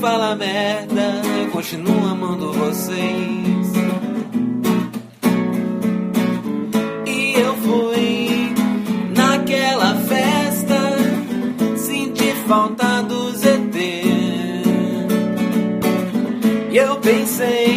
fala merda, eu continuo amando vocês. E eu fui naquela festa, senti falta do ZT. E eu pensei,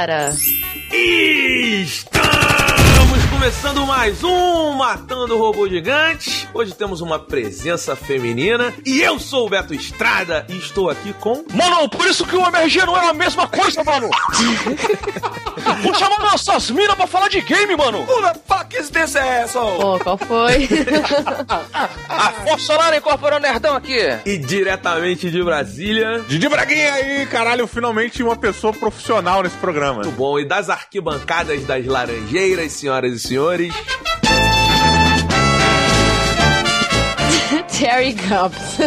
galera. Estamos começando mais um Matando o Robô Gigante. Hoje temos uma presença feminina e eu sou o Beto Estrada e estou aqui com. Mano, por isso que o MRG não é a mesma coisa, mano! Vou chamar nossas minas pra falar de game, mano! Who the fuck is this asshole? Pô, qual foi? A Solar incorporou o nerdão aqui! E diretamente de Brasília. Didi Braguinha aí, caralho, finalmente uma pessoa profissional nesse programa. Muito bom. E das arquibancadas das Laranjeiras, senhoras e senhores. Terry Gumps.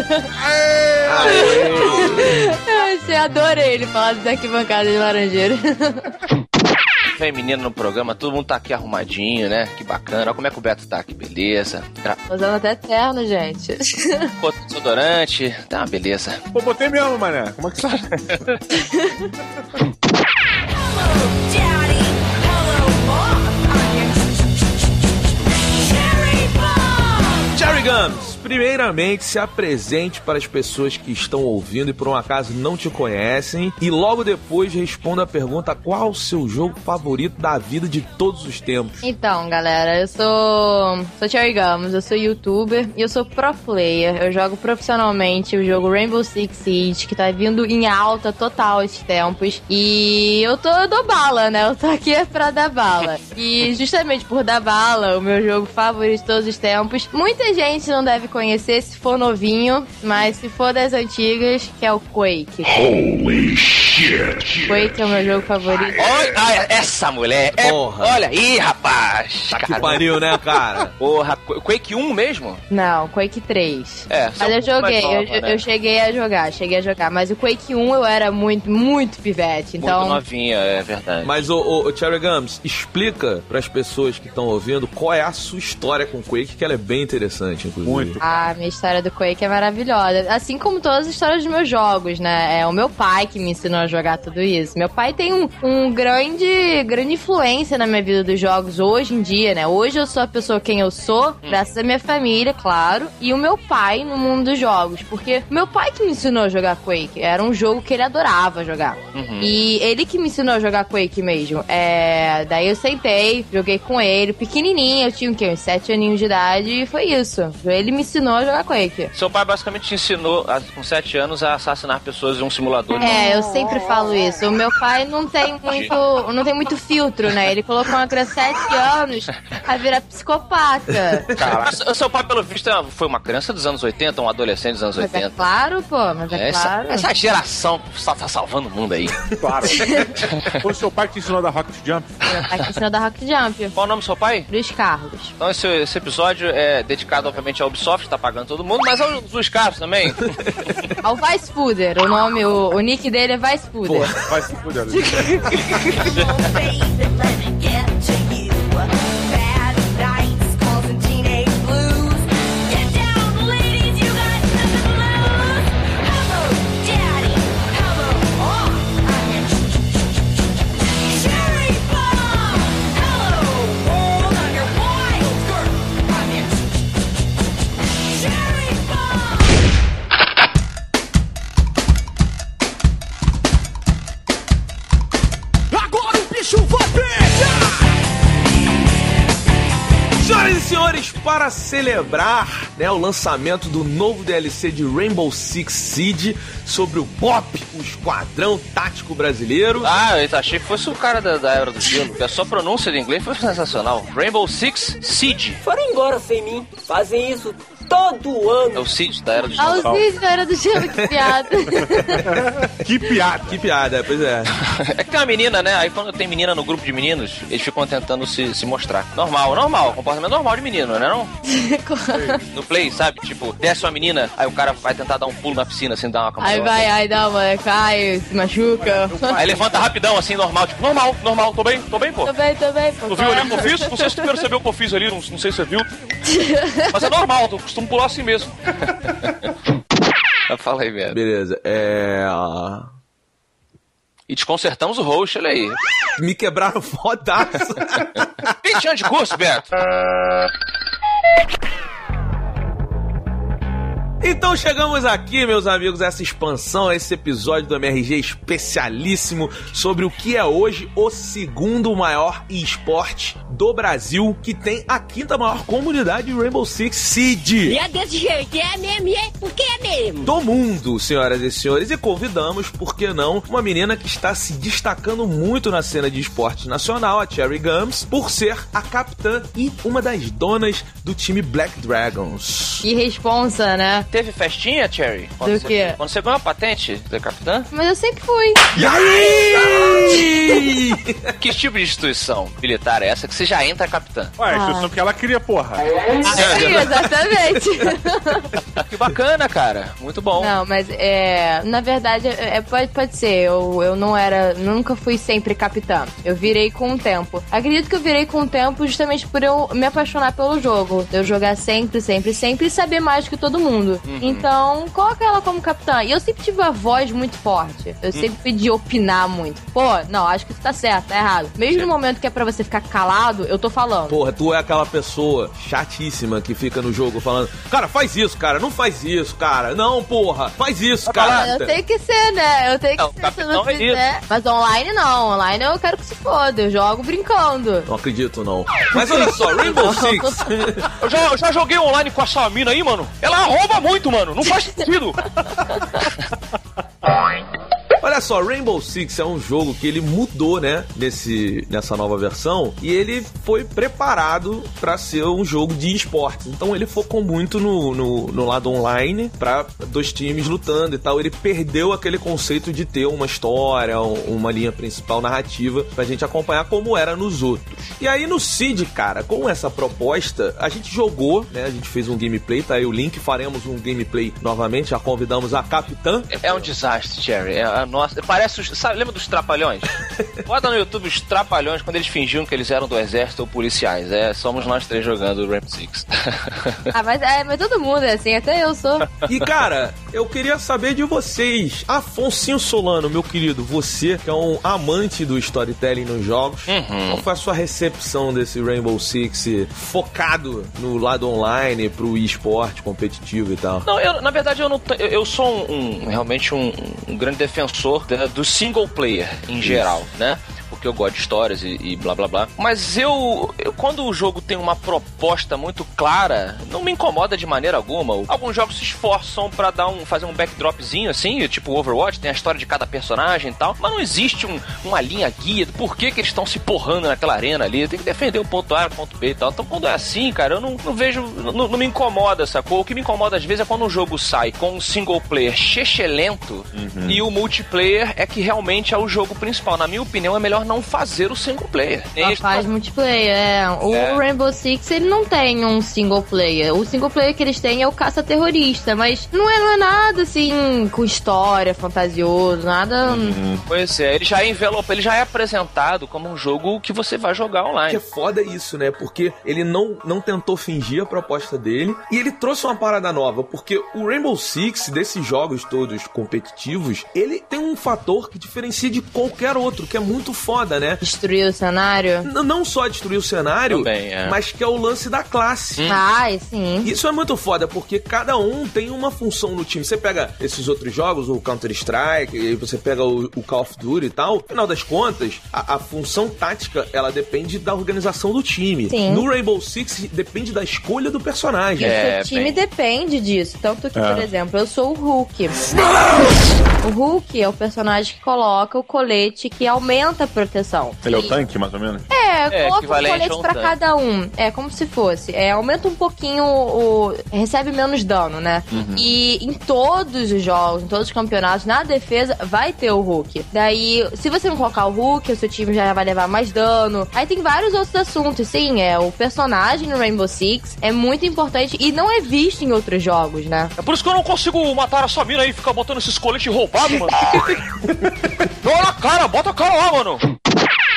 Eu achei, adorei ele falar das arquibancadas de laranjeira. Feminino no programa, todo mundo tá aqui arrumadinho, né? Que bacana. Olha como é que o Beto tá aqui, beleza. Tra... Usando até terno, gente. Pô, desodorante, tá uma beleza. Pô, botei mesmo, mané. Como é que sabe? Daddy, Gums, primeiramente se apresente para as pessoas que estão ouvindo e por um acaso não te conhecem. E logo depois responda a pergunta: qual o seu jogo favorito da vida de todos os tempos? Então, galera, eu sou, sou Cherry Gums, eu sou youtuber e eu sou pro player. Eu jogo profissionalmente o jogo Rainbow Six Siege, que tá vindo em alta total esses tempos. E eu tô dou bala, né? Eu tô aqui pra dar bala. E justamente por dar bala, o meu jogo favorito de todos os tempos. Muita gente não deve conhecer se for novinho, mas se for das antigas, que é o Quake. Holy shit. Quake é o meu jogo favorito. Olha, essa mulher é. Porra. Olha aí, rapaz! Tá que pariu, né, cara? Porra, Qu- Quake 1 mesmo? Não, Quake 3. É, é um Mas eu joguei, nova, eu, né? eu cheguei a jogar, cheguei a jogar. Mas o Quake 1 eu era muito, muito pivete. Então, Muito novinha, é verdade. Mas, ô, ô, ô, Cherry Gums, explica para as pessoas que estão ouvindo qual é a sua história com Quake, que ela é bem interessante, inclusive. Muito. a minha história do Quake é maravilhosa. Assim como todas as histórias dos meus jogos, né? É o meu pai que me ensinou a jogar tudo isso. Meu pai tem um, um grande, grande influência na minha vida dos jogos hoje em dia, né? Hoje eu sou a pessoa quem eu sou, graças à minha família, claro, e o meu pai no mundo dos jogos. Porque meu pai que me ensinou a jogar Quake. Era um jogo que ele adorava jogar. E ele que me ensinou a jogar Quake mesmo. É, daí eu sentei, joguei com ele, pequenininho, eu tinha o quê? Uns 7 aninhos de idade, e foi isso. Ele me ensinou a jogar Quake. Seu pai basicamente te ensinou, com 7 anos, a assassinar pessoas em um simulador. de- É, eu sempre falo isso. O meu pai não tem muito, não tem muito filtro, né? Ele colocou uma criança de 7 anos a virar psicopata. Caraca, o seu pai, pelo visto, é- foi uma criança dos anos 80, um adolescente dos anos Mas é 80. claro, pô, mas é, essa, claro. essa geração só tá salvando o mundo aí. Claro. Foi o seu pai que te ensinou a dar Rocket Jump? Meu pai que ensinou da Rock Jump. Qual o nome do seu pai? Luiz Carlos. Então esse, esse episódio é dedicado, obviamente, ao Ubisoft, tá pagando todo mundo, mas aos Luiz Carlos também. Ao Vice Fooder, o nome, o, o nick dele é Vice Fooder. para celebrar né, o lançamento do novo DLC de Rainbow Six Siege sobre o BOP, o Esquadrão Tático Brasileiro. Ah, eu achei que fosse o cara da, da Era do Gelo, porque a sua pronúncia de inglês foi sensacional. Rainbow Six Siege. Foram embora sem mim. Fazem isso todo ano. É o Siege da Era do Gelo. Auxílio da Era do Gelo, que piada. Que piada. Que piada, pois é. É que tem uma menina, né? Aí quando tem menina no grupo de meninos, eles ficam tentando se, se mostrar. Normal, normal. Comportamento normal de menino, né não? No play, sabe? Tipo, desce uma menina, aí o cara vai tentar dar um pulo na piscina, assim, dar uma Aí vai, aí dá uma, cai, se machuca. Aí levanta rapidão, assim, normal, tipo, normal, normal, tô bem, tô bem, pô. Tô bem, tô bem, pô. Tu viu ali o que eu fiz? Não sei se tu percebeu o que eu fiz ali, não, não sei se você viu. Mas é normal, eu costumo pular assim mesmo. Fala aí, velho. Beleza, é. E desconcertamos o host, olha aí. Me quebraram fodaço. 20 anos de curso, Beto. Então chegamos aqui, meus amigos, a essa expansão, a esse episódio do MRG especialíssimo sobre o que é hoje o segundo maior esporte do Brasil, que tem a quinta maior comunidade de Rainbow Six Siege. E é desse jeito, é mesmo, é porque é mesmo. do mundo, senhoras e senhores, e convidamos, por que não, uma menina que está se destacando muito na cena de esporte nacional, a Cherry Gums, por ser a capitã e uma das donas do time Black Dragons. Que responsa, né? Teve festinha, Cherry? Do você, quê? Quando você ganhou a patente de capitã? Mas eu sempre fui. E aí? Que tipo de instituição militar é essa que você já entra capitã? Ué, Ah. instituição que ela queria, porra. Sim, exatamente. Que bacana, cara. Muito bom. Não, mas é. Na verdade, é, pode, pode ser. Eu, eu não era. Nunca fui sempre capitã. Eu virei com o tempo. Acredito que eu virei com o tempo justamente por eu me apaixonar pelo jogo. Eu jogar sempre, sempre, sempre e saber mais que todo mundo. Então, coloca ela como capitã. E eu sempre tive uma voz muito forte. Eu sempre fui de opinar muito. Pô, não, acho que isso tá certo, tá errado. Mesmo no momento que é pra você ficar calado, eu tô falando. Porra, tu é aquela pessoa chatíssima que fica no jogo falando: Cara, faz isso, cara, não faz isso, cara. Não, porra, faz isso, cara. Eu tenho que ser, né? Eu tenho que Não, ser se não é fizer. Mas online não. Online eu quero que se foda. Eu jogo brincando. Não acredito, não. Mas olha só, Rainbow Six. Eu já, eu já joguei online com essa mina aí, mano. Ela rouba muito, mano. Não faz sentido. Olha só, Rainbow Six é um jogo que ele mudou, né, nesse, nessa nova versão, e ele foi preparado pra ser um jogo de esporte. Então ele focou muito no, no, no lado online, pra dois times lutando e tal. Ele perdeu aquele conceito de ter uma história, um- uma linha principal narrativa pra gente acompanhar como era nos outros. E aí no Seed, cara, com essa proposta, a gente jogou, né, a gente fez um gameplay, tá aí o link, faremos um gameplay novamente, já convidamos a capitã É um desastre, Cherry. É a nossa. Parece os. Sabe, lembra dos trapalhões? Bota no YouTube os trapalhões quando eles fingiam que eles eram do exército ou policiais. É, somos nós três jogando o Ramp Six. Ah, mas, é, mas todo mundo é assim, até eu sou. E cara, eu queria saber de vocês. Afonsinho Solano, meu querido, você que é um amante do storytelling nos jogos, qual foi a sua recepção desse Rainbow Six focado no lado online, pro esporte competitivo e tal? Não, eu, na verdade eu não eu, eu sou um, um- realmente um, um grande defensor da- do single player em geral, né? Porque eu gosto de histórias e, e blá blá blá. Mas eu, eu, quando o jogo tem uma proposta muito clara, não me incomoda de maneira alguma. Alguns jogos se esforçam pra dar um, fazer um backdropzinho assim, tipo Overwatch, tem a história de cada personagem e tal, mas não existe um- uma linha guia do porquê que eles estão se porrando naquela arena ali. Tem que defender o ponto A, o ponto B e tal. Então quando é assim, cara, eu não, não vejo, não, não me incomoda, sacou? O que me incomoda às vezes é quando um jogo sai com um single player chechelento e o multiplayer é que realmente é o jogo principal. Na minha opinião, é melhor não fazer o single player. Nem Só faz multiplayer, é. O É. Rainbow Six, ele não tem um single player. O single player que eles têm é o caça-terrorista, mas não é, não é nada assim, com história, fantasioso, nada... Pois é, ele já é envelope, ele já é apresentado como um jogo que você vai jogar O que online. é foda isso, né? Porque ele não, não tentou fingir a proposta dele e ele trouxe uma parada nova. Porque o Rainbow Six, desses jogos todos competitivos, ele tem um fator que diferencia de qualquer outro, que é muito foda, né? Destruir o cenário. N- não só destruir o cenário, Também, é. mas que é o lance da classe. Ai, sim. Isso é muito foda, porque cada um tem uma função no time. Você pega esses outros jogos, o Counter-Strike, e você pega o, o Call of Duty e tal, no final das contas, a, a função tática, ela depende da organização do time. Sim. No Rainbow Six, depende da escolha do personagem. É, o time bem. depende disso. Tanto que, por exemplo, eu sou o Hulk. O Hulk é o personagem que coloca o colete que aumenta a proteção. Ele é o tanque, mais ou menos? É, É, coloca um a colete pra tanque. cada um. É como se fosse. É, aumenta um pouquinho o. Recebe menos dano, né? Uhum. E em todos os jogos, em todos os campeonatos, na defesa, vai ter o Hulk. Daí, se você não colocar o Hulk, o seu time já vai levar mais dano. Aí tem vários outros assuntos. Sim, é o personagem no Rainbow Six é muito importante e não é visto em outros jogos, né? É por isso que eu não consigo matar essa mina aí e ficar botando esses coletes roubados, mano. Olha a cara, bota a cara lá, mano.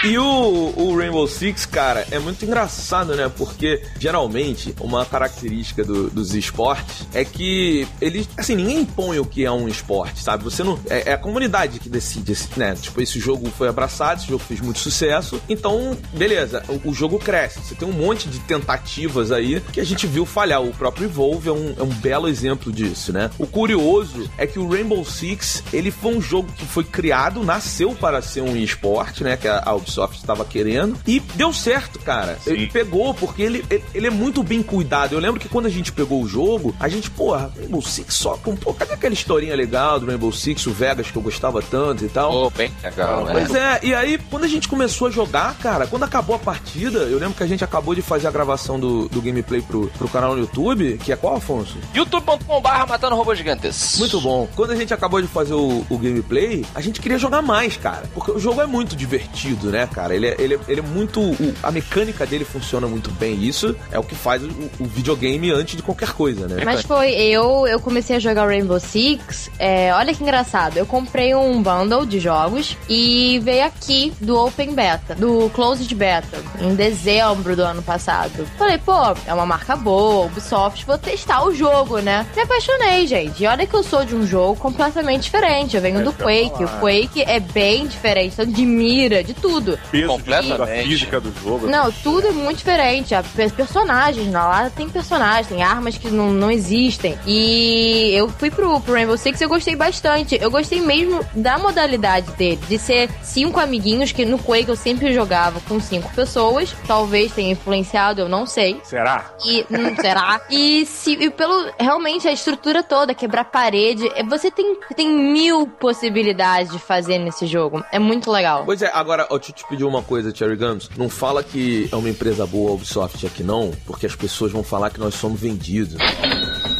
E o, o Rainbow Six, cara, é muito engraçado, né? Porque geralmente uma característica do- dos esportes é que eles, assim, ninguém impõe o que é um esporte, sabe? Você não. É, é a comunidade que decide, né? Tipo, esse jogo foi abraçado, esse jogo fez muito sucesso, então, beleza, o, o jogo cresce. Você tem um monte de tentativas aí que a gente viu falhar. O próprio Evolve é um, é um belo exemplo disso, né? O curioso é que o Rainbow Six, ele foi um jogo que foi criado, nasceu para ser um esporte, né? Que a, a Ubisoft estava querendo. E deu certo, cara. Ele pegou, porque ele, ele, ele é muito bem cuidado. Eu lembro que quando a gente pegou o jogo, a gente, porra, Rainbow Six só com. Pô, cadê aquela historinha legal do Rainbow Six, o Vegas que eu gostava tanto e tal? Pô, bem legal, né? Pois é, e aí, quando a gente começou a jogar, cara, quando acabou a partida, eu lembro que a gente acabou de fazer a gravação do, do gameplay pro, pro canal no YouTube, que é qual, Afonso? youtube.com.br matando robôs gigantes. Muito bom. Quando a gente acabou de fazer o, o gameplay, a gente queria jogar mais, cara. Porque o jogo é muito divertido, né, cara? Ele é, ele é, ele é muito. o- a mecânica dele funciona muito bem. Isso é o que faz o, o videogame antes de qualquer coisa, né? Mas foi, eu, eu comecei a jogar Rainbow Six. é, olha que engraçado. Eu comprei um bundle de jogos e veio aqui do Open Beta, do Closed Beta, em dezembro do ano passado. Falei, pô, é uma marca boa, Ubisoft, vou testar o jogo, né? Me apaixonei, gente. E olha que eu sou de um jogo completamente diferente. Eu venho do Quake. O Quake é bem diferente, tanto de mira, de tudo. Peso Completamente. da física do jogo. Não, tudo é muito diferente. A pe- personagens, na lá tem personagens, tem armas que não, não existem. E eu fui pro, pro Rainbow Six e eu gostei bastante. Eu gostei mesmo da modalidade dele, de ser cinco amiguinhos, que no Quake eu sempre jogava com cinco pessoas. Talvez tenha influenciado, eu não sei. Será? E hum, será? E se e pelo realmente a estrutura toda, quebrar parede, é, você tem, tem mil possibilidades de fazer nesse jogo. É muito legal. Pois é, agora, te pedir uma coisa, Cherry Guns. Não fala que é uma empresa boa a Ubisoft aqui, não, porque as pessoas vão falar que nós somos vendidos.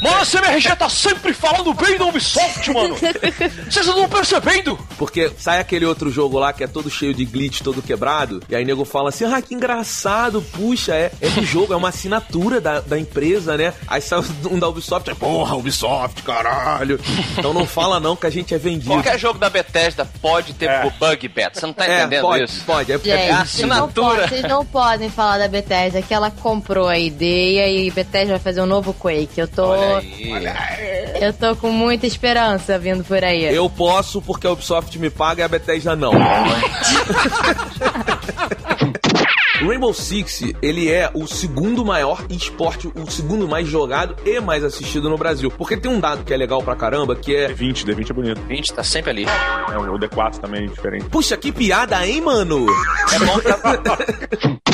Mano, a CMRG tá sempre falando bem da Ubisoft, mano. Vocês não estão percebendo? Porque sai aquele outro jogo lá que é todo cheio de glitch, todo quebrado, e aí nego fala assim: ah, que engraçado, puxa, é, é do jogo, é uma assinatura da, da empresa, né? Aí sai um da Ubisoft, é, porra, Ubisoft, caralho. Então não fala não que a gente é vendido. Qualquer jogo da Bethesda pode ter É. bug beta. Você não tá é, entendendo pode, isso? pode. É, Gente, é, vocês não, assinatura. podem, vocês não podem falar da Bethesda, que ela comprou a ideia e Bethesda vai fazer um novo Quake. Eu tô, Olha. Eu tô com muita esperança vindo por aí. eu posso porque a Ubisoft me paga e a Bethesda não. O Rainbow Six, ele é o segundo maior esporte, o segundo mais jogado e mais assistido no Brasil. Porque tem um dado que é legal pra caramba, que é... D20, D20 é bonito. 20 tá sempre ali. É, o D4 também é diferente. Puxa, que piada, hein, mano? É bom pra...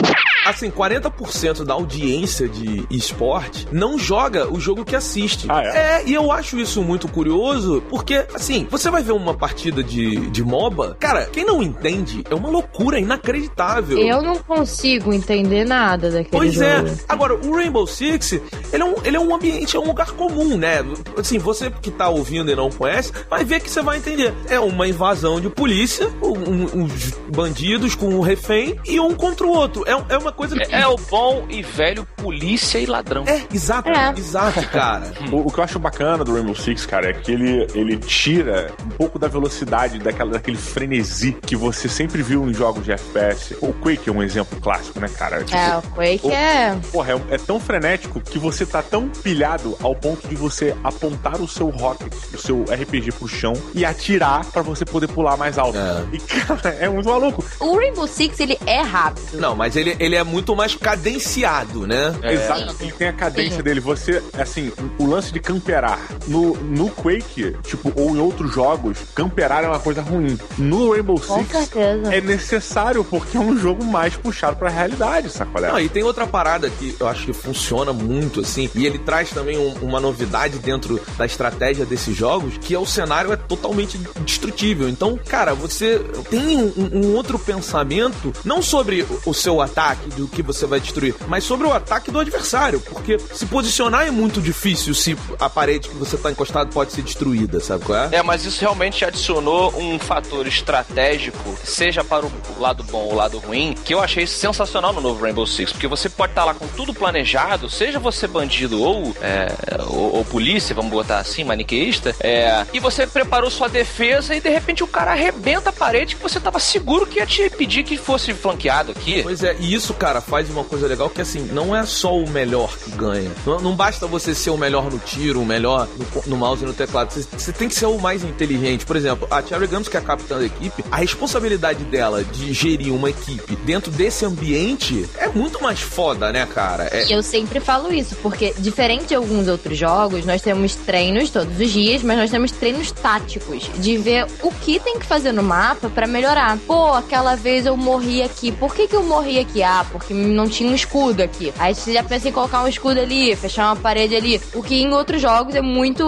Assim, 40% da audiência de esporte não joga o jogo que assiste. Ah, é? e eu acho isso muito curioso, porque, assim, você vai ver uma partida de, de MOBA, cara, quem não entende é uma loucura inacreditável. Eu não consigo entender nada daquele Pois jogo. é. Agora, o Rainbow Six, ele é, um, ele é um ambiente, é um lugar comum, né? Assim, você que tá ouvindo e não conhece, vai ver que você vai entender. É uma invasão de polícia, um, um- uns bandidos com um refém e um contra o outro. É, é uma coisa que... É o bom e velho polícia e ladrão. É, exato, É. exato, cara. O, o que eu acho bacana do Rainbow Six, cara, é que ele, ele tira um pouco da velocidade, daquela, daquele frenesi que você sempre viu em jogos de FPS. O Quake é um exemplo clássico, né, cara? Tipo, É, o Quake o- é. Porra, é, é tão frenético que você tá tão pilhado ao ponto de você apontar o seu rocket, o seu RPG pro chão e atirar pra você poder pular mais alto. É. E, cara, é muito maluco. O Rainbow Six, ele é rápido. Não, mas ele, ele é muito mais cadenciado, né? Exato, ele tem a cadência dele. Você, assim, o lance de camperar no, no Quake, tipo, ou em outros jogos, camperar é uma coisa ruim. No Rainbow Com Six certeza. é necessário porque é um jogo mais puxado pra realidade, sacolé? Não, e tem outra parada que eu acho que funciona muito, assim, e ele traz também um- uma novidade dentro da estratégia desses jogos, que é o cenário é totalmente destrutível. Então, cara, você tem um, um outro pensamento, não sobre o seu ataque, do que você vai destruir, mas sobre o ataque do adversário, porque se posicionar é muito difícil se a parede que você tá encostado pode ser destruída, sabe qual é? É, mas isso realmente adicionou um fator estratégico, seja para o lado bom ou o lado ruim, que eu achei sensacional no novo Rainbow Six, porque você pode estar lá com tudo planejado, seja você bandido ou, é, ou, ou polícia, vamos botar assim, maniqueísta, é, e você preparou sua defesa e de repente o cara arrebenta a parede que você tava seguro que ia te pedir que fosse flanqueado aqui. Pois é, e isso, cara, faz uma coisa legal que assim, não é só o melhor que ganha. Não, não basta você ser o melhor no tiro, o melhor no, no mouse e no teclado. Você, tem que ser o mais inteligente. Por exemplo, a Cherry Gums, que é a capitã da equipe, a responsabilidade dela de gerir uma equipe dentro desse ambiente é muito mais foda, né, cara? É, Eu sempre falo isso, porque diferente de alguns outros jogos, nós temos treinos todos os dias, mas nós temos treinos táticos de ver o que tem que fazer no mapa pra melhorar. Pô, aquela vez eu morri aqui. Por que, que eu morri aqui? Ah, porque não tinha um escudo aqui. Aí você já pensa em colocar um escudo ali, fechar uma parede ali. O que em outros jogos é muito,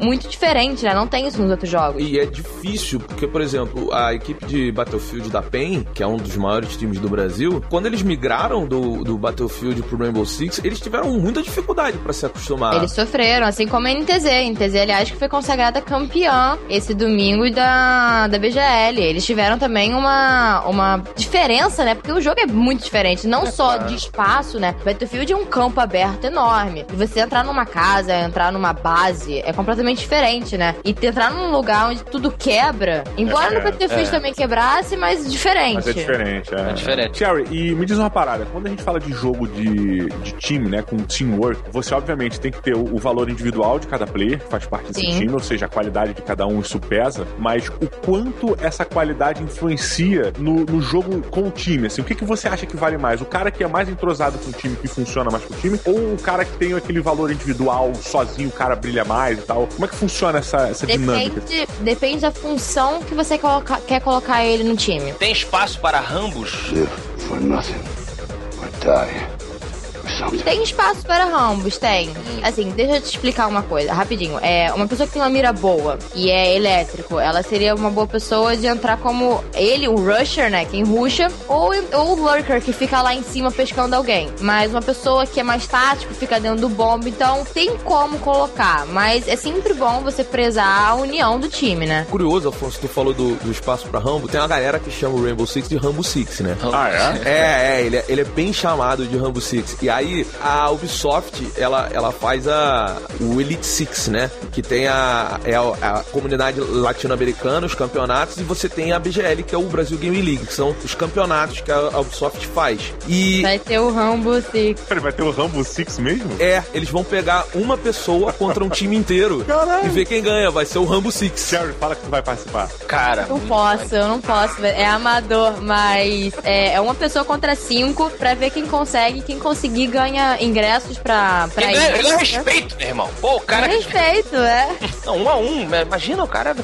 muito diferente, né? Não tem isso nos outros jogos. E é difícil, porque, por exemplo, a equipe de Battlefield da PEN, que é um dos maiores times do Brasil, quando eles migraram do, do Battlefield pro Rainbow Six, eles tiveram muita dificuldade pra se acostumar. Eles sofreram, assim como a NTZ. A NTZ, aliás, que foi consagrada campeã esse domingo da, da BGL. Eles tiveram também uma, uma diferença, né? Porque o jogo é muito diferente. Não só de espaço, né? Battlefield é um campo aberto enorme. E você entrar numa casa, entrar numa base, é completamente diferente, né? E entrar num lugar onde tudo quebra. Embora É, no Battlefield é. também quebrasse, mas diferente. Mas é diferente, é. É diferente. Cherry, e me diz uma parada, quando a gente fala de jogo de, de time, né, com teamwork, você obviamente tem que ter o, o valor individual de cada player, que faz parte desse Sim. time, ou seja, a qualidade de cada um, isso pesa, mas o quanto essa qualidade influencia no, no jogo com o time, assim, o que, que você acha que vale mais? O cara que é mais entrosado com o time, que funciona mais com o time, ou o cara que tem aquele valor individual, sozinho, o cara brilha mais e tal? Como é que funciona essa, essa dinâmica? Depende, depende da função que você coloca- quer colocar ele no time. Tem espaço para Rambos? For nothing. Or die. Tem espaço para Rambos, tem. Assim, deixa eu te explicar uma coisa, rapidinho. É, uma pessoa que tem uma mira boa e é elétrico, ela seria uma boa pessoa de entrar como ele, o rusher, né? Quem rusha, ou, ou o lurker que fica lá em cima pescando alguém. Mas uma pessoa que é mais tático, fica dentro do bomba, então tem como colocar. Mas é sempre bom você prezar a união do time, né? Curioso, Afonso, tu falou do, do espaço pra Rambo. Tem uma galera que chama o Rainbow Six de Rambo Six, né? Ah, é? É, é, ele é, ele é bem chamado de Rambo Six. E a Aí a Ubisoft, ela, ela faz a, o Elite Six, né? Que tem a, é a, a comunidade latino-americana, os campeonatos, e você tem a BGL, que é o Brasil Game League, que são os campeonatos que a, a Ubisoft faz. E Vai ter o Rambo Six. Peraí, vai ter o Rambo Six mesmo? é, eles vão pegar uma pessoa contra um time inteiro Caralho. e ver quem ganha. Vai ser o Rambo Six. Jerry, fala que tu vai participar. Cara, Não posso, eu não posso. É amador, mas é, é uma pessoa contra cinco pra ver quem consegue. Quem conseguir ganha ingressos pra, pra ele ir. ganha, ele ganha respeito, meu irmão. Pô, o cara. Respeito, é. Não, um a um. né? Imagina o cara.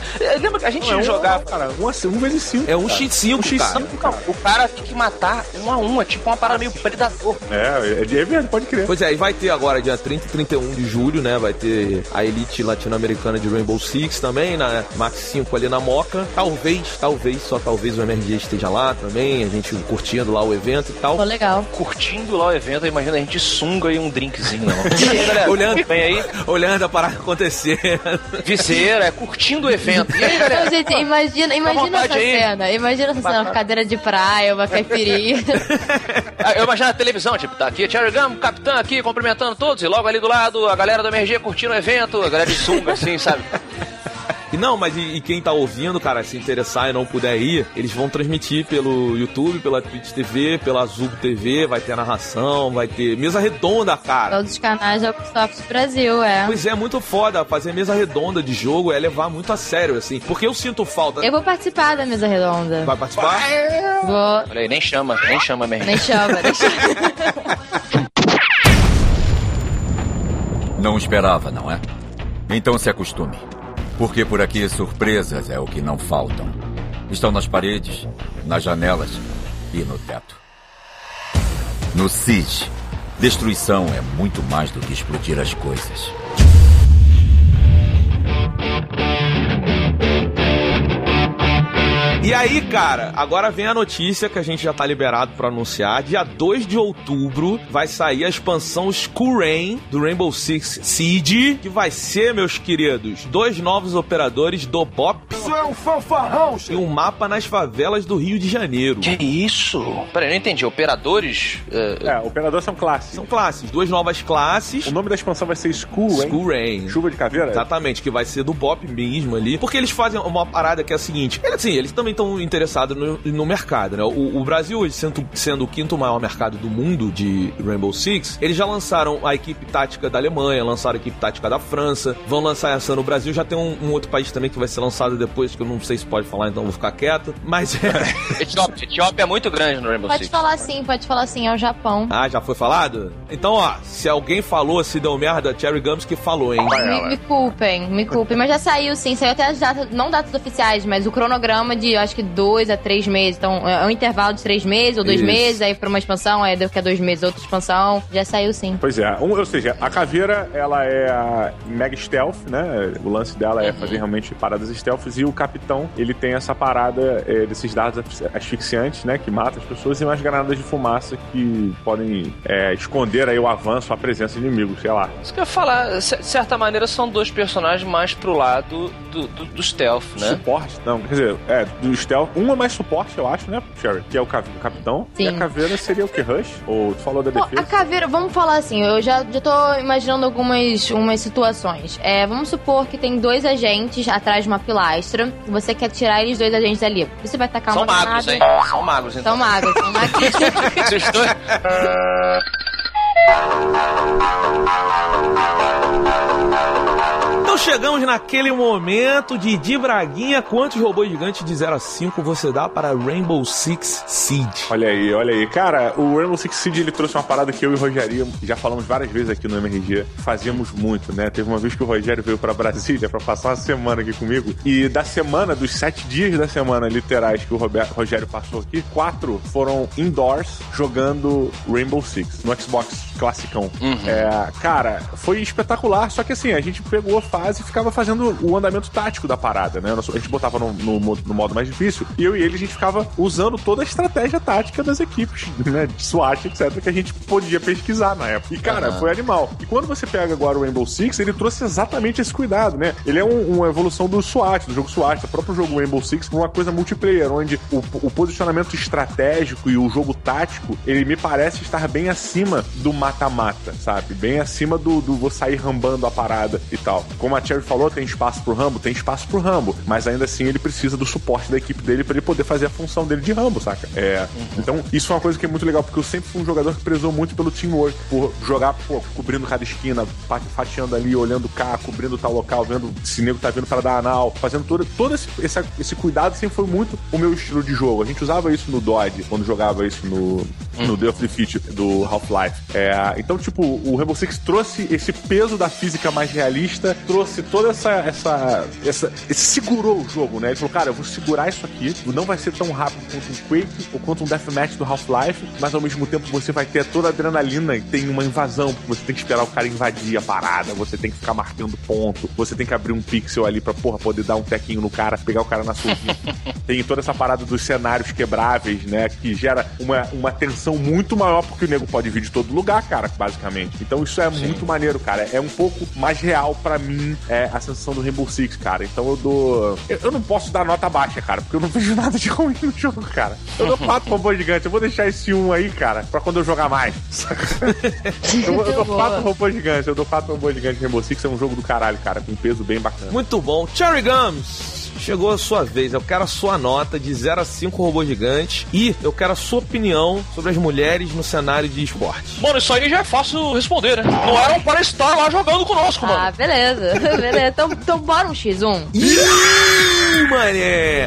Lembra que a gente Não, é um- jogava. Cara, um, a- um vezes cinco. É um cara. X5, Um X5, cara. cara. O cara tem que matar um a um. É tipo uma parada meio predador. É, é, é verdade, pode crer. Pois é, e vai ter agora dia 30 e 31 de julho, né? Vai ter a elite latino-americana de Rainbow Six também, na Max 5 ali na Moca. Talvez, talvez, só talvez o MRG esteja lá também, a gente curtindo lá o evento e tal. Pô, legal. Curtindo lá o evento, imagina a gente sunga e um drinkzinho. Não. Aí, galera? Olhando. Vem aí, Olhando a parada acontecer. viseira, é curtindo o evento. E aí, Então, galera? gente, imagina, imagina essa aí. cena. Imagina essa cena, uma cadeira de praia, uma caipirinha. Ah, Eu imagino na televisão, tipo, tá aqui a Cherry Gum, capitão aqui, cumprimentando todos, e logo ali do lado, a galera do MRG curtindo o evento, a galera de sunga, assim, sabe? E não, mas e, e quem tá ouvindo, cara, se interessar e não puder ir, eles vão transmitir pelo YouTube, pela Twitch TV, pela Azul TV, vai ter narração, vai ter mesa redonda, cara. Todos os canais da Ubisoft Brasil, é. Pois é, muito foda. Fazer mesa redonda de jogo é levar muito a sério, assim. Porque eu sinto falta. Eu vou participar da mesa redonda. Vai participar? Vou. Olha aí, nem chama, nem chama MRG. Nem chama, nem chama. Não esperava, não é? Então se acostume. Porque por aqui surpresas é o que não faltam. Estão nas paredes, nas janelas e no teto. No Siege, destruição é muito mais do que explodir as coisas. E aí, cara, agora vem a notícia que a gente já tá liberado pra anunciar. Dia 2 de outubro vai sair a expansão Skull Rain do Rainbow Six Siege, que vai ser, meus queridos, dois novos operadores do Bop. Isso é um fanfarrão! E um mapa nas favelas do Rio de Janeiro. Que isso? Peraí, não entendi. Operadores. é, É, operadores são classes. São classes, duas novas classes. O nome da expansão vai ser? Skull Rain. Chuva de caveira? Exatamente, que vai ser do Bop mesmo ali. Porque eles fazem uma parada que é a seguinte: eles, assim, eles também estão interessados no, no mercado, né? O, o Brasil, hoje, sendo, sendo o quinto maior mercado do mundo de Rainbow Six, eles já lançaram a equipe tática da Alemanha, lançaram a equipe tática da França, vão lançar essa no Brasil. Já tem um, um outro país também que vai ser lançado depois, que eu não sei se pode falar, então vou ficar quieto. Mas é. Etiópia. Etiópia é muito grande no Rainbow Pode Six. falar sim, pode falar sim, é o Japão. Ah, já foi falado? Então, ó, se alguém falou, se deu merda, Cherry Gums que falou, hein? Me, me culpem, me culpem. Mas já saiu sim, saiu até as datas, não datas oficiais, mas o cronograma de acho que dois a três meses. Então é um intervalo de três meses ou dois Isso. meses, aí pra uma expansão, aí daqui a dois meses outra expansão. Já saiu sim. Pois é, um- ou seja, a caveira ela é a mega stealth, né? O lance dela é fazer realmente paradas stealths e o capitão ele tem essa parada é, desses dados asfix- asfixiantes, né? Que mata as pessoas e umas granadas de fumaça que podem é, esconder aí o avanço, a presença de inimigos, sei lá. Isso que eu ia falar, de certa maneira, são dois personagens mais pro lado do, do, do stealth, né? Suporte? Não, quer dizer, é, do stealth. Um é mais suporte, eu acho, né, Sherry? Que é o, o capitão. E Sim. a caveira seria o que? Rush? Ou tu falou da Bom, defesa? a caveira, vamos falar assim, eu já, já tô imaginando algumas umas situações. É, vamos supor que tem dois agentes atrás de uma pilastra, e você quer tirar eles dois agentes ali. Você vai tacar São uma magos, granada- hein? São magos, então. São magos, são magos. Esses dois... Então chegamos naquele momento de Di Braguinha. Quantos robôs gigantes de 0 a 5 você dá para Rainbow Six Siege? Olha aí, olha aí. Cara, o Rainbow Six Siege ele trouxe uma parada que eu e o Rogério já falamos várias vezes aqui no MRG. Fazíamos muito, né? Teve uma vez que o Rogério veio pra Brasília pra passar uma semana aqui comigo. E da semana, dos sete dias da semana literais que o Rober- Rogério passou aqui, quatro foram indoors jogando Rainbow Six no Xbox classicão. É, cara, foi espetacular. Só que assim, a gente pegou fase e ficava fazendo o andamento tático da parada, né? A gente botava no, no, no modo mais difícil e eu e ele a gente ficava usando toda a estratégia tática das equipes, né? De SWAT, etc., que a gente podia pesquisar na época. E, cara, Aham. foi animal. E quando você pega agora o Rainbow Six, ele trouxe exatamente esse cuidado, né? Ele é um- uma evolução do SWAT, do jogo SWAT, do próprio jogo Rainbow Six, uma coisa multiplayer, onde o, o posicionamento estratégico e o jogo tático, ele me parece estar bem acima do mata-mata, sabe? Bem acima do, do vou sair rambando a parada e tal. Como a Cherry falou, tem espaço pro Rambo? Tem espaço pro Rambo, mas ainda assim ele precisa do suporte da equipe dele pra ele poder fazer a função dele de Rambo, saca? É, Então, isso é uma coisa que é muito legal, porque eu sempre fui um jogador que prezou muito pelo teamwork, por jogar, pô, cobrindo cada esquina, fatiando ali, olhando cá, cobrindo tal local, vendo se nego tá vindo para dar anal, fazendo todo, todo esse, esse, esse cuidado sempre foi muito o meu estilo de jogo. A gente usava isso no Dodge, quando jogava isso no, no Day of Defeat do Half-Life. É, então, tipo, o Rainbow Six trouxe esse peso da física mais realista, trouxe toda essa, essa, essa. Segurou o jogo, né? Ele falou, cara, eu vou segurar isso aqui, não vai ser tão rápido quanto um Quake ou quanto um Deathmatch do Half-Life, mas ao mesmo tempo você vai ter toda a adrenalina e tem uma invasão, porque você tem que esperar o cara invadir a parada, você tem que ficar marcando ponto, você tem que abrir um pixel ali pra, porra, poder dar um tequinho no cara, pegar o cara na sozinha. tem toda essa parada dos cenários quebráveis, né? Que gera uma, uma tensão muito maior, porque o nego pode vir de todo lugar, cara, basicamente. Então isso é muito maneiro, cara. É um pouco mais real pra mim é, a sensação do Rainbow Six, cara. Então eu dou. Eu, eu não posso dar nota baixa, cara, porque eu não vejo nada de ruim no jogo, cara. Eu dou quatro robôs gigantes. Eu vou deixar esse um aí, cara, pra quando eu jogar mais. eu, eu dou quatro robôs gigantes. Eu dou quatro robôs gigantes. Rainbow Six é um jogo do caralho, cara, com um peso bem bacana. Muito bom. Cherry Gums, chegou a sua vez. Eu quero a sua nota de 0 a 5 robôs gigantes e eu quero a sua opinião sobre as mulheres no cenário de esporte. Mano, isso aí já é fácil responder, né? Não eram para estar lá jogando conosco, Ah, mano. beleza. beleza. Então, então bora um X1. Ih, mané!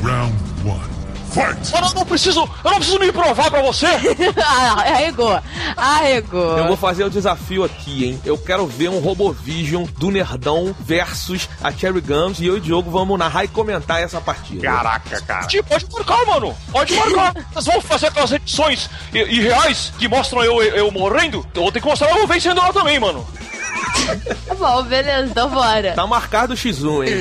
Mano, eu não preciso. Eu não preciso me provar pra você. ah, arregou. Arregou. Eu vou fazer o desafio aqui, hein? Eu quero ver um Robovision do Nerdão versus a Cherry Gums e eu e o Diogo vamos narrar e comentar essa partida. Caraca, cara. Tipo, pode marcar, mano. Pode marcar. Vocês vão fazer aquelas edições irreais que mostram eu, eu morrendo? Eu vou ter que mostrar eu vencendo lá também, mano. Tá bom, beleza. Então bora. Tá marcado o X1, hein?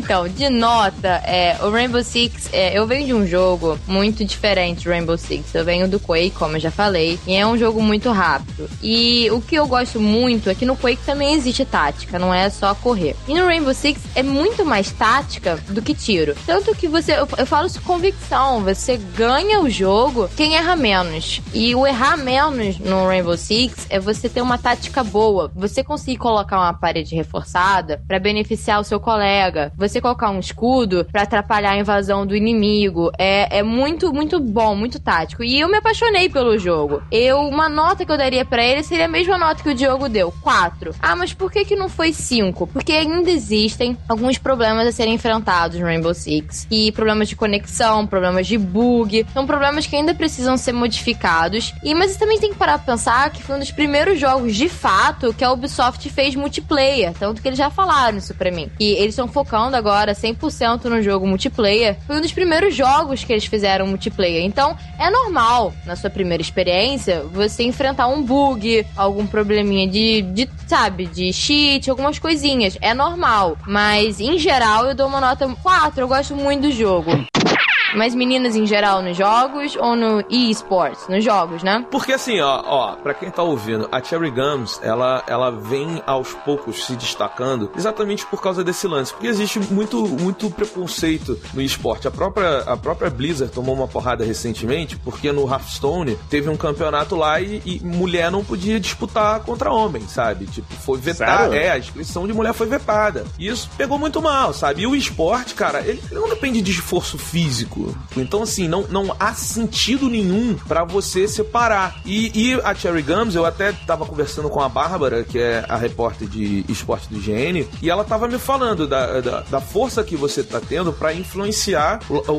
Então, de nota, é, o Rainbow Six, é, eu venho de um jogo muito diferente do Rainbow Six. Eu venho do Quake, como eu já falei, e é um jogo muito rápido. E o que eu gosto muito é que no Quake também existe tática, não é só correr. E no Rainbow Six é muito mais tática do que tiro. Tanto que você, eu, eu falo isso com convicção, você ganha o jogo quem erra menos. E o errar menos no Rainbow Six é você ter uma tática boa, você conseguir colocar uma parede reforçada pra beneficiar o seu colega, você colocar um escudo pra atrapalhar a invasão do inimigo. É, é muito, muito bom, muito tático. E eu me apaixonei pelo jogo. Eu, uma nota que eu daria pra ele seria a mesma nota que o Diogo deu, 4. Ah, mas por que que não foi 5? Porque ainda existem alguns problemas a serem enfrentados no Rainbow Six. E problemas de conexão, problemas de bug, são problemas que ainda precisam ser modificados. E mas você também tem que parar pra pensar que foi um dos primeiros jogos de fato que a Ubisoft fez multiplayer, tanto que eles já falaram isso pra mim. E eles estão focando agora 100% no jogo multiplayer. Foi um dos primeiros jogos que eles fizeram multiplayer. Então, é normal, na sua primeira experiência, você enfrentar um bug, algum probleminha de, de sabe, de cheat, algumas coisinhas. É normal. Mas, em geral, eu dou uma nota 4. Eu gosto muito do jogo. Mas meninas em geral nos jogos ou no eSports? Nos jogos, né? Porque assim, ó, ó, pra quem tá ouvindo, a Cherry Gums, ela, ela vem aos poucos se destacando exatamente por causa desse lance. Porque existe muito, muito preconceito no esporte. A própria, a própria Blizzard tomou uma porrada recentemente, porque no Hearthstone teve um campeonato lá e, e mulher não podia disputar contra homem, sabe? Tipo, foi vetada. É, a inscrição de mulher foi vetada. E isso pegou muito mal, sabe? E o esporte, cara, ele ele não depende de esforço físico. Então, assim, não, não há sentido nenhum pra você separar. E, e a Cherry Gums, eu até tava conversando com a Bárbara, que é a repórter de esporte do IGN, e ela tava me falando da, da, da força que você tá tendo pra influenciar o- o-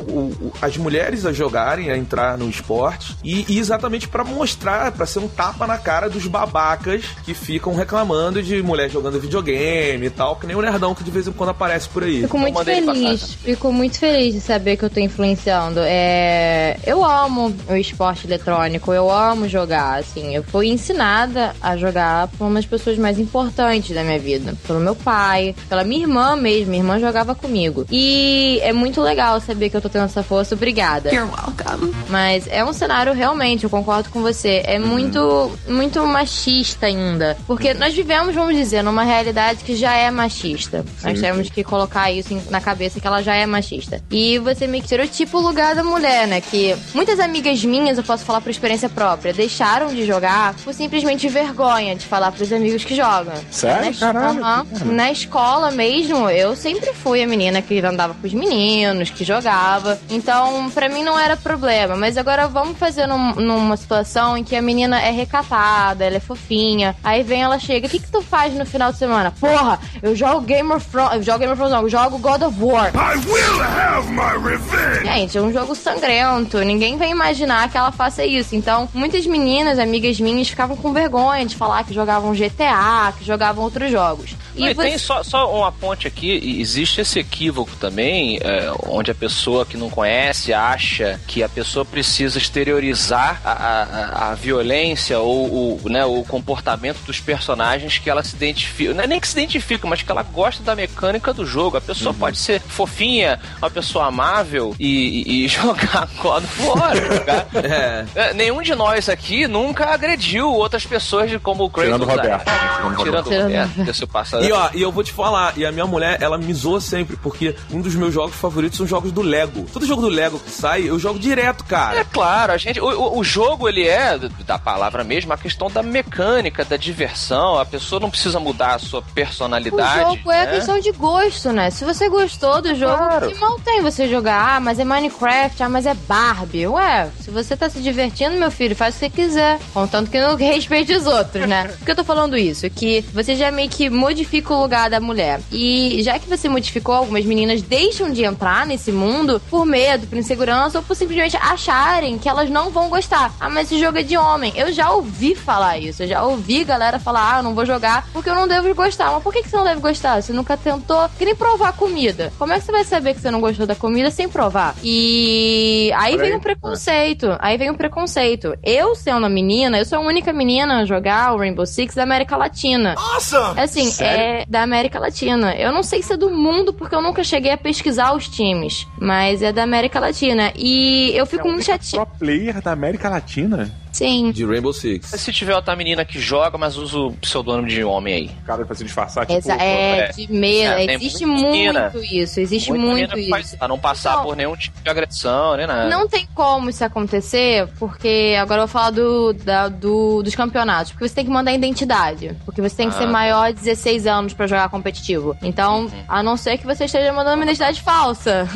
o- as mulheres a jogarem, a entrar no esporte, e, e exatamente pra mostrar, pra ser um tapa na cara dos babacas que ficam reclamando de mulher jogando videogame e tal, que nem o nerdão que de vez em quando aparece por aí. Fico muito feliz. passar, Fico muito feliz de saber que eu tô influenciando influenciando? É, eu amo o esporte eletrônico, eu amo jogar, assim. Eu fui ensinada a jogar por umas pessoas mais importantes da minha vida. Pelo meu pai, pela minha irmã mesmo. Minha irmã jogava comigo. E é muito legal saber que eu tô tendo essa força. Obrigada. You're welcome. Mas é um cenário realmente, eu concordo com você, é muito, muito machista ainda. Porque nós vivemos, vamos dizer, numa realidade que já é machista. Nós temos que colocar isso na cabeça que ela já é machista. E você meio que estereotipa o lugar da mulher, né? Que muitas amigas minhas, eu posso falar por experiência própria, deixaram de jogar por simplesmente vergonha de falar pros amigos que jogam. Sério? Na, Caralho. Aham. Na escola mesmo, eu sempre fui a menina que andava com os meninos, que jogava. Então, pra mim não era problema. Mas agora vamos fazer num- numa situação em que a menina é recatada, ela é fofinha. Aí vem ela chega, o que, que tu faz no final de semana? Porra, eu jogo Game of Thrones. Eu jogo Game of Thrones, não, eu jogo God of War. I will have my revenge! Gente, é um jogo sangrento. Ninguém vai imaginar que ela faça isso. Então, muitas meninas, amigas minhas, ficavam com vergonha de falar que jogavam GTA, que jogavam outros jogos. Não, e você- tem só, só uma ponte aqui, existe esse equívoco também, é, onde a pessoa que não conhece acha que a pessoa precisa exteriorizar a, a- a violência ou o, né, o comportamento dos personagens que ela se identifica. Não é nem que se identifica, mas que ela gosta da mecânica do jogo. A pessoa pode ser fofinha, uma pessoa amável e, e- e jogar God of War. jogar- É. É, Nenhum de nós aqui nunca agrediu outras pessoas de como o Kratos. Tirando o Roberto. Tirando, Tirando o Roberto, que é seu passado. E ó, e eu vou te falar, e a minha mulher, ela me zoa sempre, porque um dos meus jogos favoritos são jogos do Lego. Todo jogo do Lego que sai, eu jogo direto, É cara. claro, a gente, o, o- o jogo ele é da palavra mesmo a questão da mecânica, da diversão. A pessoa não precisa mudar a sua O personalidade. jogo é né? questão de gosto, né? Se você gostou do jogo, Claro. que mal tem você jogar? Ah, mas é Minecraft, ah, mas é Barbie. Ué, se você tá se divertindo, meu filho, faz o que você quiser. Contanto que não respeite os outros, né? Por que eu tô falando isso? Que você já meio que modifica o lugar da mulher. E já que você modificou, algumas meninas deixam de entrar nesse mundo por medo, por insegurança ou por simplesmente acharem que elas não vão gostar. Ah, mas esse jogo é de homem. Eu já ouvi falar isso. Eu já ouvi galera falar, ah, eu não vou jogar porque eu não devo gostar. Mas por que, que você não deve gostar? Você nunca tentou que nem provar comida. Como é que você vai saber que você não gostou da comida sem provar? E aí vem o preconceito. Aí vem o preconceito. Eu, sendo menina, eu sou a única menina a jogar o Rainbow Six da América Latina. Awesome! Assim, Sério? é da América Latina. Eu não sei se é do mundo, porque eu nunca cheguei a pesquisar os times. Mas é da América Latina. E eu fico É muito chateada. Pro player da América Latina. Sim. De Rainbow Six. Se tiver outra menina que joga, mas usa o pseudônimo de homem aí. O cara pra se disfarçar, tipo... Exa é, é. de medo. É, existe muita menina. muito isso. Existe Muita muito faz- isso. Pra não passar Não. por nenhum tipo de agressão, nem nada. Não tem como isso acontecer, porque agora eu vou falar do, da- do- dos campeonatos. Porque você tem que mandar identidade. Porque você tem que Ah, ser tá. maior de 16 anos pra jogar competitivo. Então, Uhum. a não ser que você esteja mandando uma identidade falsa.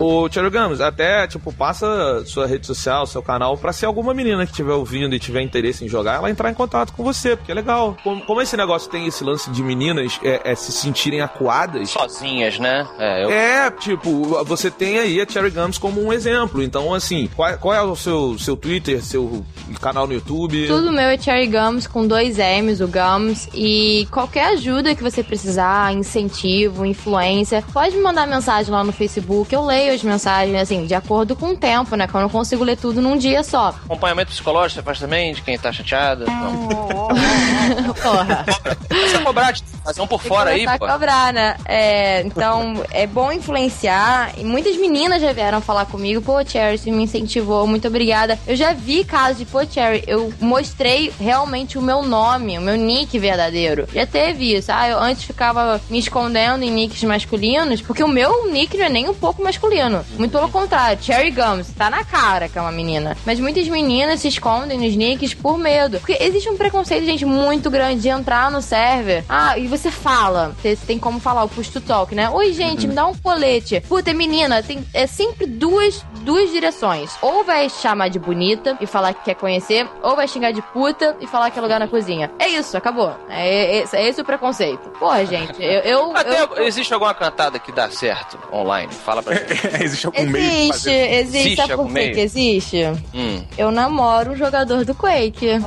Ô, Thiago Gamos, até, tipo, passa sua rede social, seu canal, pra se alguma menina que estiver ouvindo e tiver interesse em jogar, ela entrar em contato com você, porque é legal. Como, como esse negócio tem esse lance de meninas é, é se sentirem acuadas, Sozinhas, né? É, eu... É, tipo, você tem aí a Cherry Gums como um exemplo. Então, assim, qual, qual é o seu, seu Twitter, seu canal no YouTube? Tudo meu é Cherry Gums com dois M's, o Gums. E qualquer ajuda que você precisar, incentivo, influência, pode me mandar mensagem lá no Facebook. Eu leio as mensagens, assim, de acordo com o tempo, né? Que eu não consigo ler tudo num dia só. Acompanhamento psicológico você faz também, de quem tá chateada? Não. Porra. Você cobrar, de fazer um por Tem fora aí, pô. cobrar, né? É, então, é bom influenciar. E muitas meninas já vieram falar comigo. Pô, Cherry, você me incentivou. Muito obrigada. Eu já vi casos de, pô, Cherry, eu mostrei realmente o meu nome, o meu nick verdadeiro. Já teve isso. Ah, eu antes ficava me escondendo em nicks masculinos, porque o meu nick não é nem um pouco masculino. Muito pelo contrário. Cherry Gums, tá na cara que é uma menina. Mas muitas meninas se escondem nos nicks por medo. Porque existe um preconceito, gente, muito grande de entrar no server. Ah, e você fala. Você tem como falar o push to talk, né? Oi, gente, me dá um colete. Puta, é menina, tem é sempre duas, duas direções. Ou vai chamar de bonita e falar que quer conhecer, ou vai xingar de puta e falar que é lugar na cozinha. É isso, acabou. É, é, esse- é esse o preconceito. Porra, gente, eu. eu, Até eu- existe alguma cantada que dá certo online? Fala pra gente. existe algum meio de Existe, fazer... existe. Existe Sabe por meio? que existe? Hum. Eu namoro um jogador do Quake.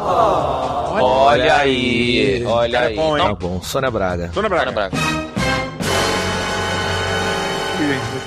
Olha aí, olha aí. é bom, hein? Tá Não, bom, Sônia Braga. Ana Braga, Braga.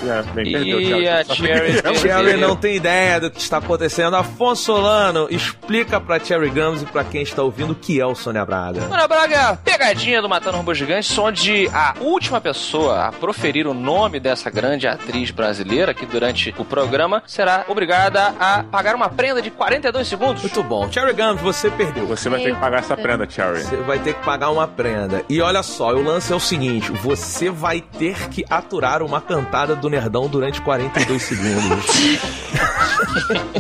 É, bem, perdeu, E Cherry. a Cherry. Cherry não tem ideia do que está acontecendo. Afonso Solano, explica pra Cherry Gums e pra quem está ouvindo o que é o Sônia Braga. Ana Braga, é a pegadinha do Matando Robôs Gigantes, onde a última pessoa a proferir o nome dessa grande atriz brasileira que durante o programa será obrigada a pagar uma prenda de 42 segundos. Muito bom. Cherry Gums, você perdeu. Você vai ter que pagar essa prenda, Cherry. Você vai ter que pagar uma prenda. E olha só, o lance é o seguinte: você vai ter que aturar uma cantada do Nerdão durante 42 segundos.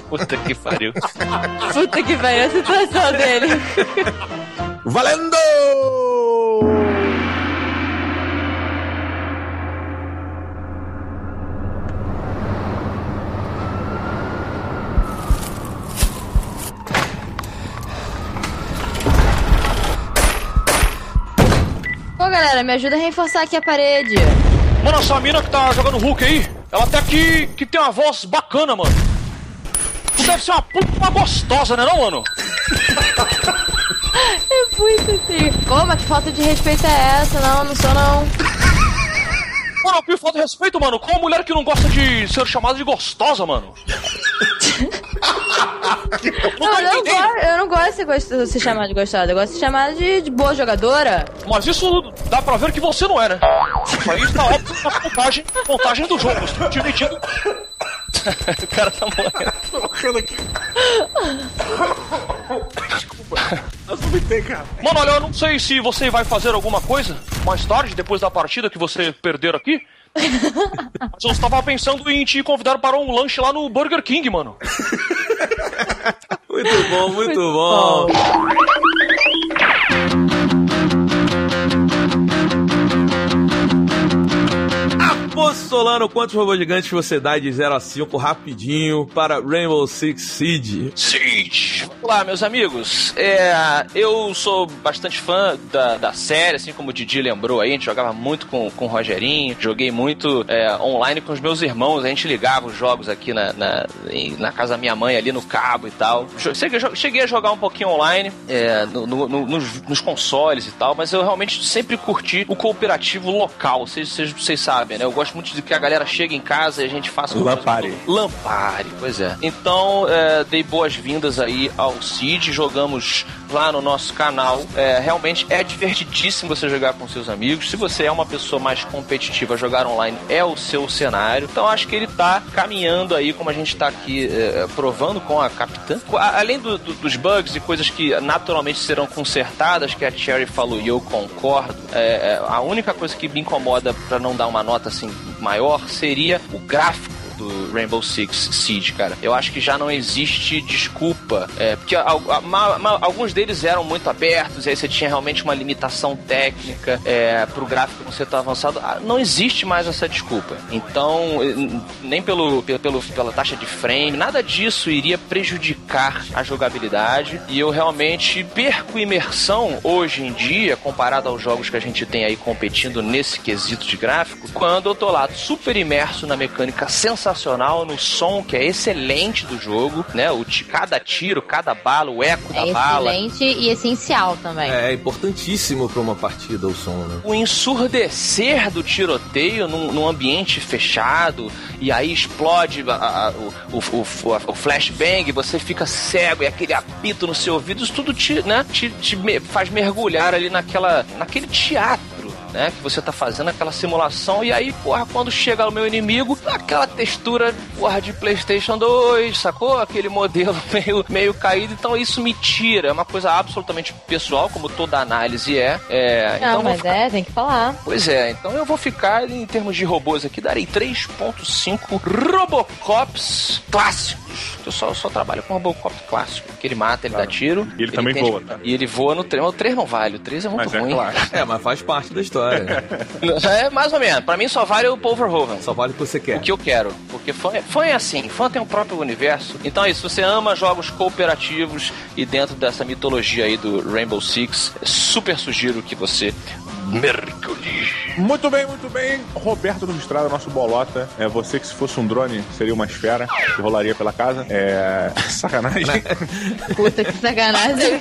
Puta que pariu. Puta que pariu a situação dele. Valendo! Pô, galera, me ajuda a reforçar aqui a parede. Mano, essa mina que tá jogando Hulk aí, ela até que, que tem uma voz bacana, mano. Tu deve ser uma puta gostosa, né não, mano? É muito assim. Mas que falta de respeito é essa? Não, não sou não. Mano, que falta de respeito, mano. Qual mulher que não gosta de ser chamada de gostosa, mano? Não, eu, não gosto, eu não gosto de ser chamada de gostosa. Eu gosto de ser chamada de, de boa jogadora. Mas isso dá pra ver que você não é, né? Isso aí está óbvio na contagem, contagem do jogo. O cara tá morrendo. Tô morrendo aqui. Desculpa. Eu vomitei, cara. Mano, olha, eu não sei se você vai fazer alguma coisa mais tarde, depois da partida que você perder aqui. Mas eu estava pensando em te convidar para um lanche lá no Burger King, mano. Muito bom, muito, bom. Afonso Solano, quantos robôs gigantes você dá de 0 a 5 rapidinho para Rainbow Six Siege? Siege. Olá, meus amigos. É, eu sou bastante fã da, da série, assim como o Didi lembrou aí. A gente jogava muito com, com o Rogerinho, joguei muito é, online com os meus irmãos. A gente ligava os jogos aqui na, na, em- na casa da minha mãe, ali no cabo e tal. Cheguei, cheguei a jogar um pouquinho online, é, no- no- no- nos, nos consoles e tal, mas eu realmente sempre curti o cooperativo local. Vocês sabem, né? Eu gosto muito de que a galera chegue em casa e a gente faça um Lampare. Lampare, pois é. Então, é, dei boas-vindas aí ao Cid, jogamos lá no nosso canal. É, realmente é divertidíssimo você jogar com seus amigos. Se você é uma pessoa mais competitiva, jogar online é o seu cenário. Então, acho que ele tá caminhando aí, como a gente tá aqui é, provando com a Capitã. Além do- do- dos bugs e coisas que naturalmente serão consertadas, que a Cherry falou e eu concordo, é, é, a única coisa que me incomoda para não dar uma nota assim maior seria o gráfico do Rainbow Six Siege, cara. Eu acho que já não existe desculpa. É, porque al- a- ma- ma- alguns deles eram muito abertos, e aí você tinha realmente uma limitação técnica é, pro gráfico não ser tão avançado. Ah, Não existe mais essa desculpa. Então, nem pelo, pelo- pela taxa de frame, nada disso iria prejudicar a jogabilidade. E eu realmente perco imersão hoje em dia, comparado aos jogos que a gente tem aí competindo nesse quesito de gráfico, quando eu tô lá super imerso na mecânica sensacional, no som que é excelente do jogo, né? O, cada tiro, cada bala, o eco da É bala. excelente e essencial também. É importantíssimo para uma partida o som, né? o ensurdecer do tiroteio num, num ambiente fechado e aí explode a- a- o, o, o, o flashbang, você fica cego e aquele apito no seu ouvido, isso tudo te, né, te, te me- faz mergulhar ali naquela, naquele teatro. Né, que você tá fazendo aquela simulação e aí, porra, quando chega o meu inimigo, aquela textura, porra, de Playstation 2, sacou? Aquele modelo meio, meio caído, então isso me tira, é uma coisa absolutamente pessoal, como toda análise é. é então Não, vou mas ficar- é, tem que falar. Pois é, então eu vou ficar em termos de robôs aqui, darei 3.5 Robocops clássicos. Eu só, eu só trabalho com Robocop clássico, que ele mata, ele dá tiro. E ele também tem- voa, tá? E ele voa no 3. O 3 não vale, o 3 é muito Mas é ruim. claro. É, mas faz parte da história. É mais ou menos. Pra mim só vale o Poverhoven. Só vale o que você quer. O que eu quero. Porque fã, é- fã é assim, fã tem um próprio universo. Então é isso, se você ama jogos cooperativos e dentro dessa mitologia aí do Rainbow Six, super sugiro que você mergulhe. Muito bem, muito bem. Roberto do Estrada, nosso bolota. É você que se fosse um drone seria uma esfera que rolaria pela casa. É. Sacanagem. Puta que sacanagem.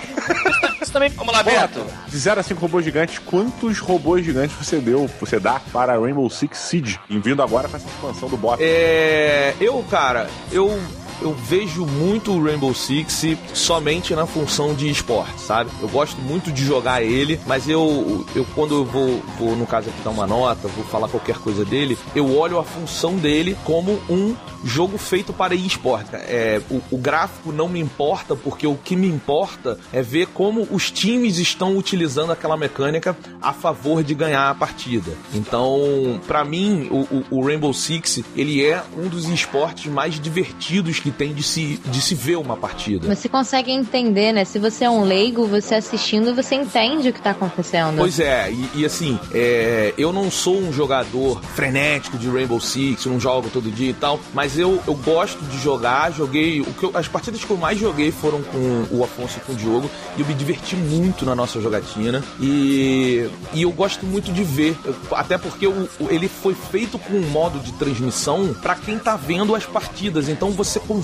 Também. Vamos lá, Beto. De 0 a 5 robôs gigantes, quantos robôs gigantes você deu, você dá para Rainbow Six Siege? Em vindo agora com essa expansão do bot. É. Eu, cara, eu. Eu vejo muito o Rainbow Six somente na função de esporte, sabe? Eu gosto muito de jogar ele, mas eu, eu quando eu vou, vou, no caso aqui, dar uma nota, vou falar qualquer coisa dele, eu olho a função dele como um jogo feito para esporte. É, o, o gráfico não me importa, porque o que me importa é ver como os times estão utilizando aquela mecânica a favor de ganhar a partida. Então, pra mim, o, o- o Rainbow Six, ele é um dos esportes mais divertidos que tem de se, de se ver uma partida. Você consegue entender, né? Se você é um leigo, você assistindo, você entende o que tá acontecendo. Pois é, e, e assim, é, eu não sou um jogador frenético de Rainbow Six, não jogo todo dia e tal, mas eu, eu gosto de jogar, joguei. O que eu- as partidas que eu mais joguei foram com o Afonso e com o Diogo, e eu me diverti muito na nossa jogatina. E, e eu gosto muito de ver, até porque o- ele foi feito com um modo de transmissão pra quem tá vendo as partidas, então você consegue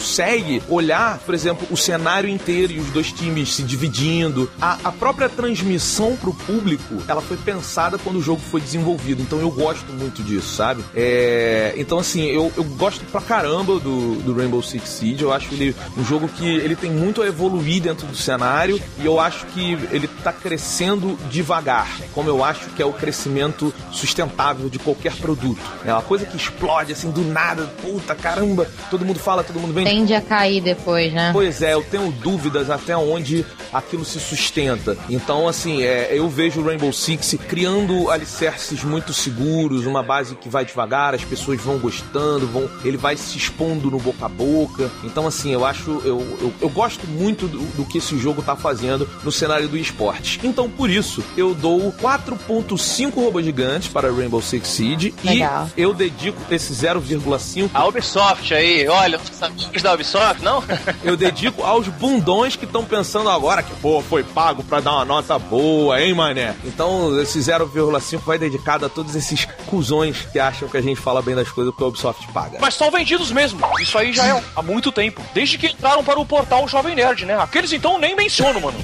olhar, por exemplo, o cenário inteiro e os dois times se dividindo. A, a própria transmissão pro público, ela foi pensada quando o jogo foi desenvolvido. Então eu gosto muito disso, sabe? É, então assim, eu, eu gosto pra caramba do, do Rainbow Six Siege. Eu acho ele um jogo que ele tem muito a evoluir dentro do cenário e eu acho que ele tá crescendo devagar, como eu acho que é o crescimento sustentável de qualquer produto. É uma coisa que explode assim do nada, puta caramba, todo mundo fala, todo mundo Tende a cair depois, né? Pois é, eu tenho dúvidas até onde aquilo se sustenta. Então, assim, é, eu vejo o Rainbow Six criando alicerces muito seguros, uma base que vai devagar, as pessoas vão gostando, vão, ele vai se expondo no boca a boca. Então, assim, eu acho, eu, eu, eu gosto muito do, do que esse jogo tá fazendo no cenário do esporte. Então, por isso, eu dou 4.5 robôs gigantes para Rainbow Six Siege Legal. e eu dedico esse 0,5 A Ubisoft aí, olha, os da Ubisoft, não? Eu dedico aos bundões que estão pensando agora que, pô, foi pago pra dar uma nota boa, hein, mané? Então, esse 0,5 vai dedicado a todos esses cuzões que acham que a gente fala bem das coisas que a Ubisoft paga. Mas são vendidos mesmo. Isso aí já é há muito tempo. Desde que entraram para o portal Jovem Nerd, né? Aqueles então nem menciono, mano.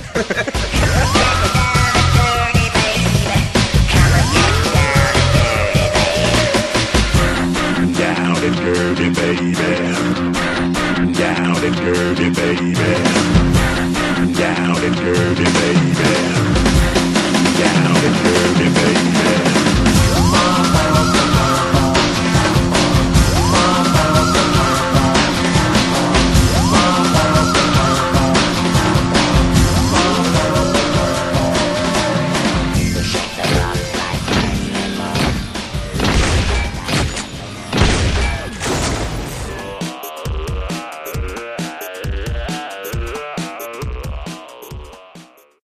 down and dirty, baby. Down, down and dirty, baby. Down and dirty, baby. Down and dirty.